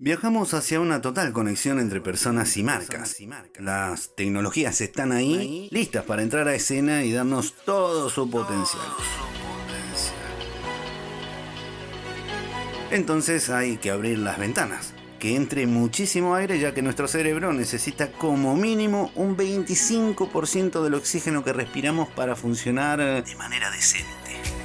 Viajamos hacia una total conexión entre personas y marcas. Las tecnologías están ahí, listas para entrar a escena y darnos todo su potencial. Entonces hay que abrir las ventanas, que entre muchísimo aire ya que nuestro cerebro necesita como mínimo un 25% del oxígeno que respiramos para funcionar de manera decente.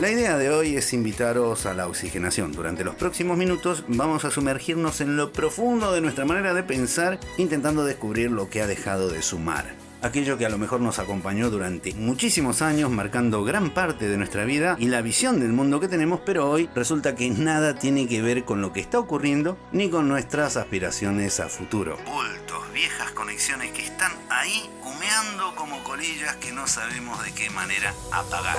La idea de hoy es invitaros a la oxigenación. Durante los próximos minutos vamos a sumergirnos en lo profundo de nuestra manera de pensar, intentando descubrir lo que ha dejado de sumar. Aquello que a lo mejor nos acompañó durante muchísimos años, marcando gran parte de nuestra vida y la visión del mundo que tenemos, pero hoy resulta que nada tiene que ver con lo que está ocurriendo ni con nuestras aspiraciones a futuro. Bultos, viejas conexiones que están ahí humeando como colillas que no sabemos de qué manera apagar.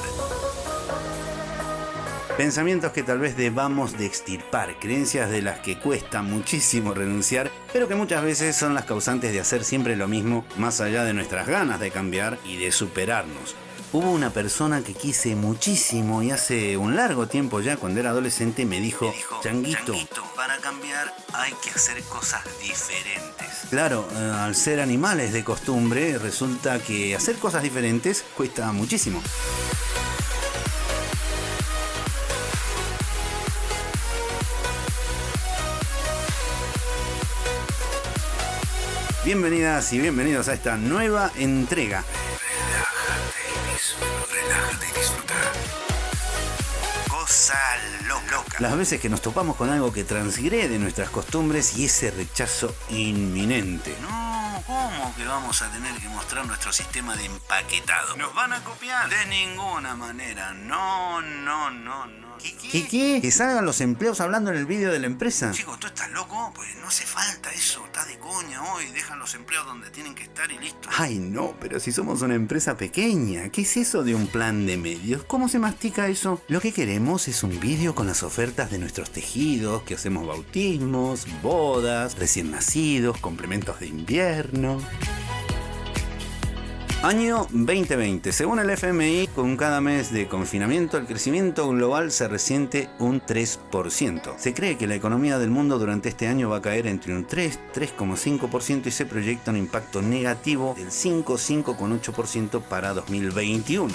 Pensamientos que tal vez debamos de extirpar, creencias de las que cuesta muchísimo renunciar, pero que muchas veces son las causantes de hacer siempre lo mismo, más allá de nuestras ganas de cambiar y de superarnos. Hubo una persona que quise muchísimo y hace un largo tiempo ya, cuando era adolescente, me dijo, changuito, para cambiar hay que hacer cosas diferentes. Claro, eh, al ser animales de costumbre, resulta que hacer cosas diferentes cuesta muchísimo. Bienvenidas y bienvenidos a esta nueva entrega. Relájate, relájate y disfruta. Cosa loca. Las veces que nos topamos con algo que transgrede nuestras costumbres y ese rechazo inminente. No, ¿cómo que vamos a tener que mostrar nuestro sistema de empaquetado? ¿Nos van a copiar? De ninguna manera. No, no, no, no. ¿Qué, qué? ¿Que salgan los empleados hablando en el vídeo de la empresa? Chicos, ¿tú estás loco? Pues no hace falta eso. Está de coña hoy. Dejan los empleados donde tienen que estar y listo. Ay, no, pero si somos una empresa pequeña. ¿Qué es eso de un plan de medios? ¿Cómo se mastica eso? Lo que queremos es un vídeo con las ofertas de nuestros tejidos, que hacemos bautismos, bodas, recién nacidos, complementos de invierno. Año 2020. Según el FMI, con cada mes de confinamiento, el crecimiento global se resiente un 3%. Se cree que la economía del mundo durante este año va a caer entre un 3, 3,5% y se proyecta un impacto negativo del 5, 5,8% para 2021.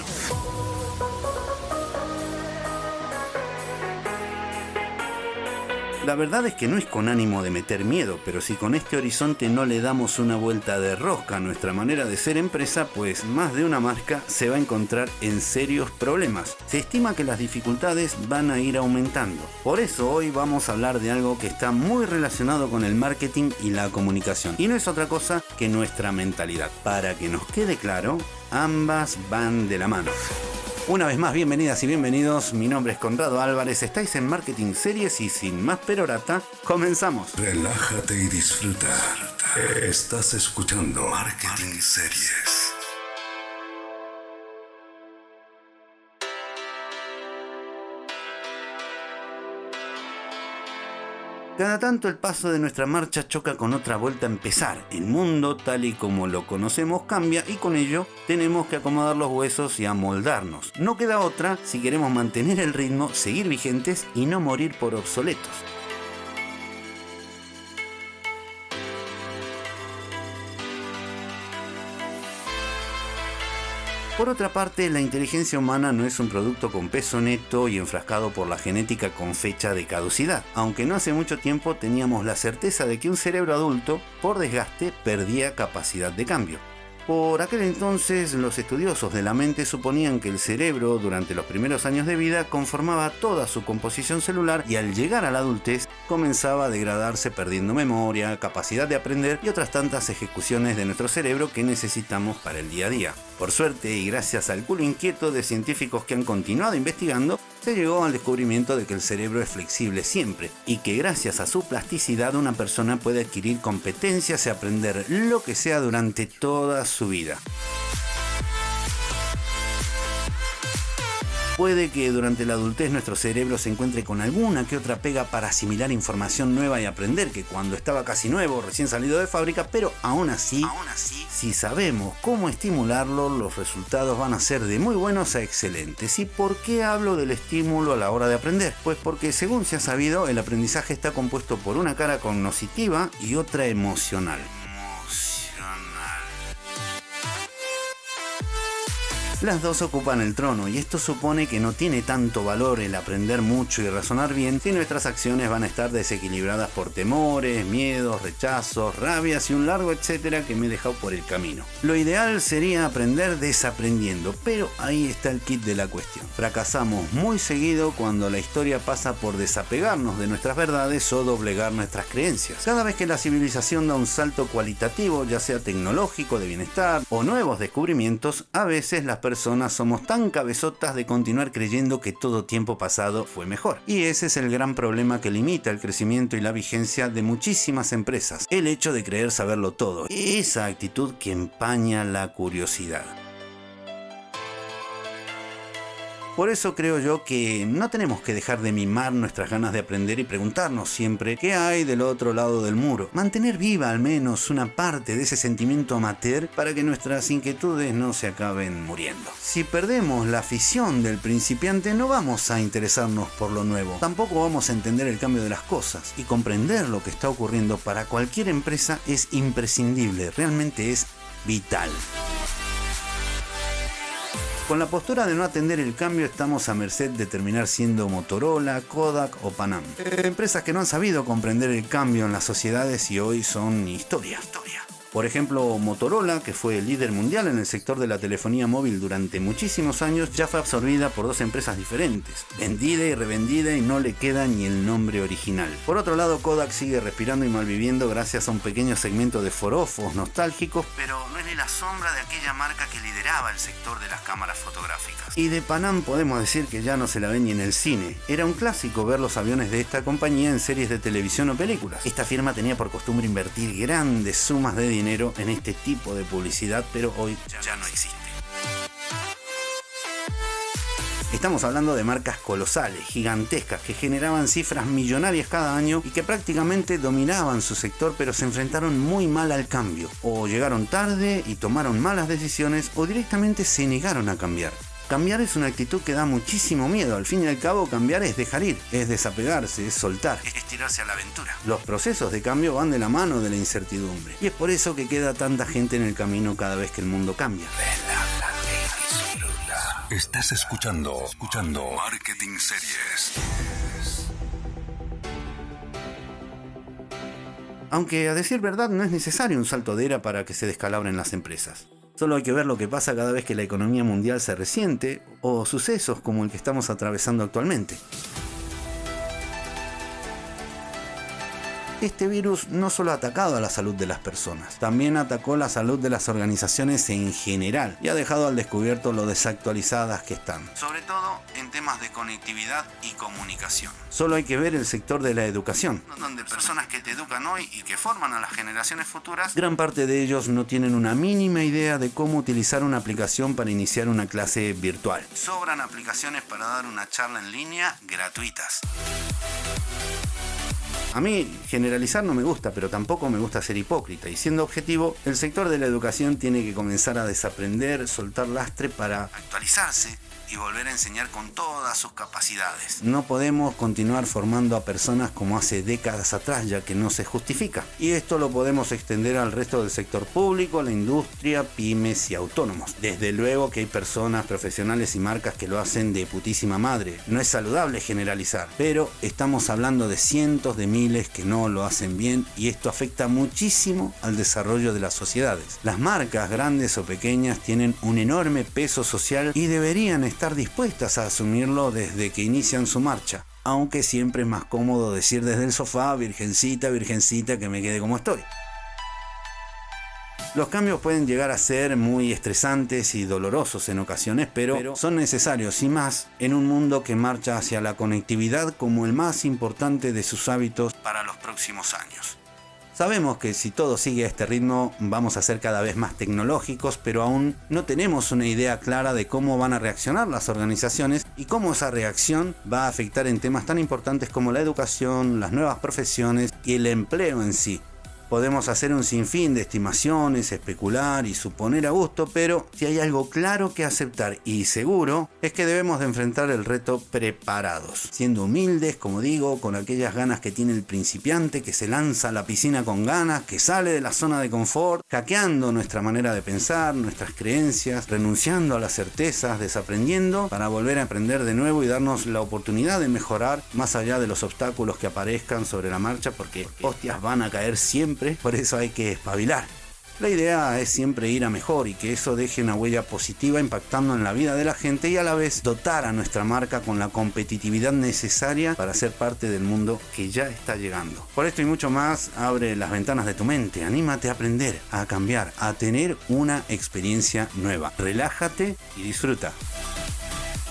La verdad es que no es con ánimo de meter miedo, pero si con este horizonte no le damos una vuelta de rosca a nuestra manera de ser empresa, pues más de una marca se va a encontrar en serios problemas. Se estima que las dificultades van a ir aumentando. Por eso hoy vamos a hablar de algo que está muy relacionado con el marketing y la comunicación. Y no es otra cosa que nuestra mentalidad. Para que nos quede claro, ambas van de la mano. Una vez más, bienvenidas y bienvenidos. Mi nombre es Conrado Álvarez. Estáis en Marketing Series y sin más perorata, comenzamos. Relájate y disfruta. Estás escuchando Marketing Series. Cada tanto el paso de nuestra marcha choca con otra vuelta a empezar. El mundo tal y como lo conocemos cambia y con ello tenemos que acomodar los huesos y amoldarnos. No queda otra si queremos mantener el ritmo, seguir vigentes y no morir por obsoletos. Por otra parte, la inteligencia humana no es un producto con peso neto y enfrascado por la genética con fecha de caducidad, aunque no hace mucho tiempo teníamos la certeza de que un cerebro adulto, por desgaste, perdía capacidad de cambio. Por aquel entonces, los estudiosos de la mente suponían que el cerebro durante los primeros años de vida conformaba toda su composición celular y al llegar a la adultez comenzaba a degradarse perdiendo memoria, capacidad de aprender y otras tantas ejecuciones de nuestro cerebro que necesitamos para el día a día. Por suerte y gracias al culo inquieto de científicos que han continuado investigando, se llegó al descubrimiento de que el cerebro es flexible siempre y que gracias a su plasticidad una persona puede adquirir competencias y aprender lo que sea durante toda su vida. Puede que durante la adultez nuestro cerebro se encuentre con alguna que otra pega para asimilar información nueva y aprender que cuando estaba casi nuevo, recién salido de fábrica, pero aún así, aún así, si sabemos cómo estimularlo, los resultados van a ser de muy buenos a excelentes. ¿Y por qué hablo del estímulo a la hora de aprender? Pues porque según se ha sabido, el aprendizaje está compuesto por una cara cognitiva y otra emocional. Las dos ocupan el trono y esto supone que no tiene tanto valor el aprender mucho y razonar bien si nuestras acciones van a estar desequilibradas por temores, miedos, rechazos, rabias y un largo etcétera que me he dejado por el camino. Lo ideal sería aprender desaprendiendo, pero ahí está el kit de la cuestión. Fracasamos muy seguido cuando la historia pasa por desapegarnos de nuestras verdades o doblegar nuestras creencias. Cada vez que la civilización da un salto cualitativo, ya sea tecnológico, de bienestar o nuevos descubrimientos, a veces las personas somos tan cabezotas de continuar creyendo que todo tiempo pasado fue mejor. Y ese es el gran problema que limita el crecimiento y la vigencia de muchísimas empresas, el hecho de creer saberlo todo, esa actitud que empaña la curiosidad. Por eso creo yo que no tenemos que dejar de mimar nuestras ganas de aprender y preguntarnos siempre qué hay del otro lado del muro. Mantener viva al menos una parte de ese sentimiento amateur para que nuestras inquietudes no se acaben muriendo. Si perdemos la afición del principiante no vamos a interesarnos por lo nuevo. Tampoco vamos a entender el cambio de las cosas y comprender lo que está ocurriendo para cualquier empresa es imprescindible, realmente es vital. Con la postura de no atender el cambio estamos a merced de terminar siendo Motorola, Kodak o Panam. empresas que no han sabido comprender el cambio en las sociedades y hoy son historia. historia. Por ejemplo, Motorola, que fue el líder mundial en el sector de la telefonía móvil durante muchísimos años, ya fue absorbida por dos empresas diferentes, vendida y revendida y no le queda ni el nombre original. Por otro lado, Kodak sigue respirando y malviviendo gracias a un pequeño segmento de forofos nostálgicos, pero no es ni la sombra de aquella marca que lideraba el sector de las cámaras fotográficas. Y de Panam podemos decir que ya no se la ve ni en el cine. Era un clásico ver los aviones de esta compañía en series de televisión o películas. Esta firma tenía por costumbre invertir grandes sumas de dinero en este tipo de publicidad, pero hoy ya no existe. Estamos hablando de marcas colosales, gigantescas, que generaban cifras millonarias cada año y que prácticamente dominaban su sector, pero se enfrentaron muy mal al cambio. O llegaron tarde y tomaron malas decisiones, o directamente se negaron a cambiar. Cambiar es una actitud que da muchísimo miedo. Al fin y al cabo, cambiar es dejar ir, es desapegarse, es soltar, es estirarse a la aventura. Los procesos de cambio van de la mano de la incertidumbre. Y es por eso que queda tanta gente en el camino cada vez que el mundo cambia. Estás escuchando, escuchando Marketing Series. Aunque a decir verdad no es necesario un salto de era para que se descalabren las empresas. Solo hay que ver lo que pasa cada vez que la economía mundial se resiente o sucesos como el que estamos atravesando actualmente. Este virus no solo ha atacado a la salud de las personas, también atacó la salud de las organizaciones en general y ha dejado al descubierto lo desactualizadas que están, sobre todo en temas de conectividad y comunicación. Solo hay que ver el sector de la educación, donde personas que te educan hoy y que forman a las generaciones futuras, gran parte de ellos no tienen una mínima idea de cómo utilizar una aplicación para iniciar una clase virtual. Sobran aplicaciones para dar una charla en línea gratuitas. A mí generalizar no me gusta, pero tampoco me gusta ser hipócrita. Y siendo objetivo, el sector de la educación tiene que comenzar a desaprender, soltar lastre para actualizarse, y volver a enseñar con todas sus capacidades. No podemos continuar formando a personas como hace décadas atrás, ya que no se justifica. Y esto lo podemos extender al resto del sector público, la industria, pymes y autónomos. Desde luego que hay personas profesionales y marcas que lo hacen de putísima madre. No es saludable generalizar, pero estamos hablando de cientos de miles que no lo hacen bien y esto afecta muchísimo al desarrollo de las sociedades. Las marcas grandes o pequeñas tienen un enorme peso social y deberían estar dispuestas a asumirlo desde que inician su marcha, aunque siempre es más cómodo decir desde el sofá, virgencita, virgencita, que me quede como estoy. Los cambios pueden llegar a ser muy estresantes y dolorosos en ocasiones, pero, son necesarios y más en un mundo que marcha hacia la conectividad como el más importante de sus hábitos para los próximos años. Sabemos que si todo sigue a este ritmo vamos a ser cada vez más tecnológicos, pero aún no tenemos una idea clara de cómo van a reaccionar las organizaciones y cómo esa reacción va a afectar en temas tan importantes como la educación, las nuevas profesiones y el empleo en sí. Podemos hacer un sinfín de estimaciones, especular y suponer a gusto, pero si hay algo claro que aceptar y seguro es que debemos de enfrentar el reto preparados, siendo humildes, como digo, con aquellas ganas que tiene el principiante que se lanza a la piscina con ganas, que sale de la zona de confort, hackeando nuestra manera de pensar, nuestras creencias, renunciando a las certezas, desaprendiendo para volver a aprender de nuevo y darnos la oportunidad de mejorar más allá de los obstáculos que aparezcan sobre la marcha, porque hostias van a caer por eso hay que espabilar. La idea es siempre ir a mejor y que eso deje una huella positiva impactando en la vida de la gente y a la vez dotar a nuestra marca con la competitividad necesaria para ser parte del mundo que ya está llegando. Por esto y mucho más, abre las ventanas de tu mente, anímate a aprender, a cambiar, a tener una experiencia nueva. Relájate y disfruta.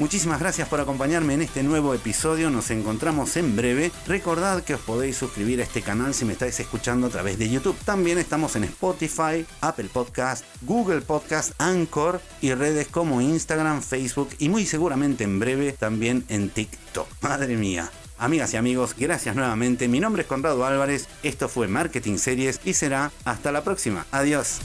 Muchísimas gracias por acompañarme en este nuevo episodio. Nos encontramos en breve. Recordad que os podéis suscribir a este canal si me estáis escuchando a través de YouTube. También estamos en Spotify, Apple Podcast, Google Podcast, Anchor y redes como Instagram, Facebook y muy seguramente en breve también en TikTok. Madre mía. Amigas y amigos, gracias nuevamente. Mi nombre es Conrado Álvarez. Esto fue Marketing Series y será hasta la próxima. Adiós.